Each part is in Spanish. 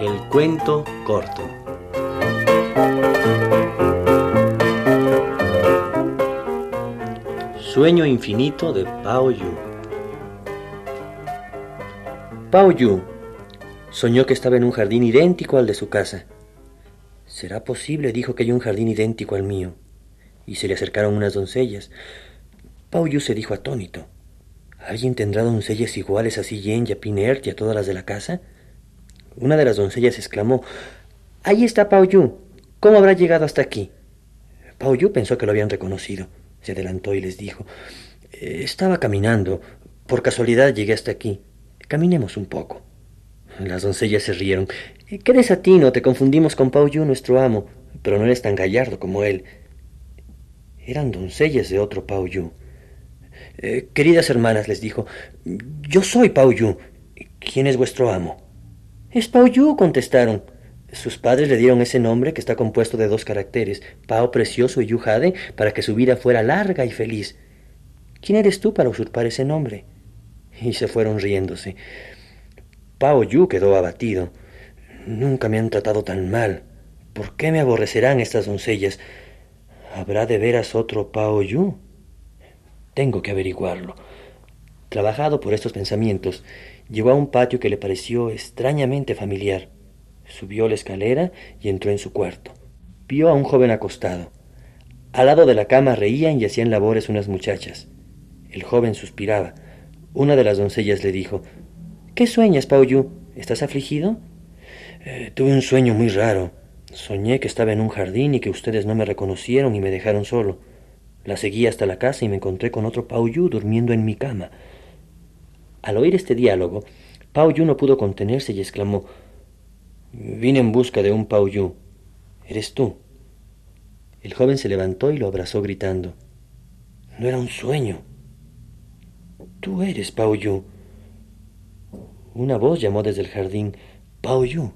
El cuento corto. Sueño infinito de Pao Yu. Pao Yu soñó que estaba en un jardín idéntico al de su casa. ¿Será posible? dijo que hay un jardín idéntico al mío. Y se le acercaron unas doncellas. Yu se dijo atónito. ¿Alguien tendrá doncellas iguales a Yen y a Pinert y a todas las de la casa? Una de las doncellas exclamó Ahí está Yu. ¿Cómo habrá llegado hasta aquí? Yu pensó que lo habían reconocido. Se adelantó y les dijo Estaba caminando. Por casualidad llegué hasta aquí. Caminemos un poco. Las doncellas se rieron. Qué desatino, te confundimos con Yu, nuestro amo, pero no eres tan gallardo como él. Eran doncellas de otro Yu. Eh, queridas hermanas, les dijo, yo soy Pao Yu. ¿Quién es vuestro amo? Es Pao Yu, contestaron. Sus padres le dieron ese nombre que está compuesto de dos caracteres, Pao precioso y Yu Jade, para que su vida fuera larga y feliz. ¿Quién eres tú para usurpar ese nombre? Y se fueron riéndose. Pao Yu quedó abatido. Nunca me han tratado tan mal. ¿Por qué me aborrecerán estas doncellas? ¿Habrá de veras otro Pao Yu? Tengo que averiguarlo. Trabajado por estos pensamientos, llegó a un patio que le pareció extrañamente familiar. Subió la escalera y entró en su cuarto. Vio a un joven acostado. Al lado de la cama reían y hacían labores unas muchachas. El joven suspiraba. Una de las doncellas le dijo ¿Qué sueñas, Pao Yu? ¿Estás afligido? Eh, tuve un sueño muy raro. Soñé que estaba en un jardín y que ustedes no me reconocieron y me dejaron solo. La seguí hasta la casa y me encontré con otro Pao Yu durmiendo en mi cama. Al oír este diálogo, Pao Yu no pudo contenerse y exclamó Vine en busca de un Pao Yu. ¿Eres tú? El joven se levantó y lo abrazó gritando No era un sueño. Tú eres Pao Yu. Una voz llamó desde el jardín, Pao Yu.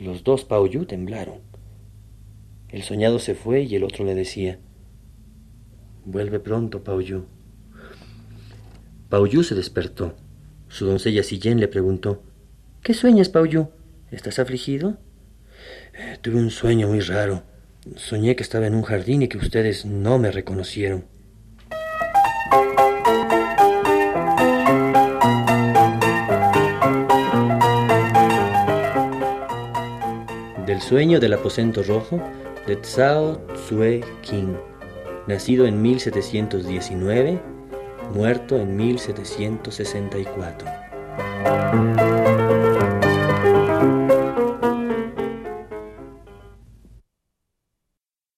Los dos Pao Yu temblaron. El soñado se fue y el otro le decía, Vuelve pronto, Pao Yu. Pao Yu se despertó. Su doncella Yen le preguntó, ¿Qué sueñas, Pao Yu? ¿Estás afligido? Eh, tuve un sueño muy raro. Soñé que estaba en un jardín y que ustedes no me reconocieron. El sueño del aposento rojo de Tsao Tsue King, nacido en 1719, muerto en 1764.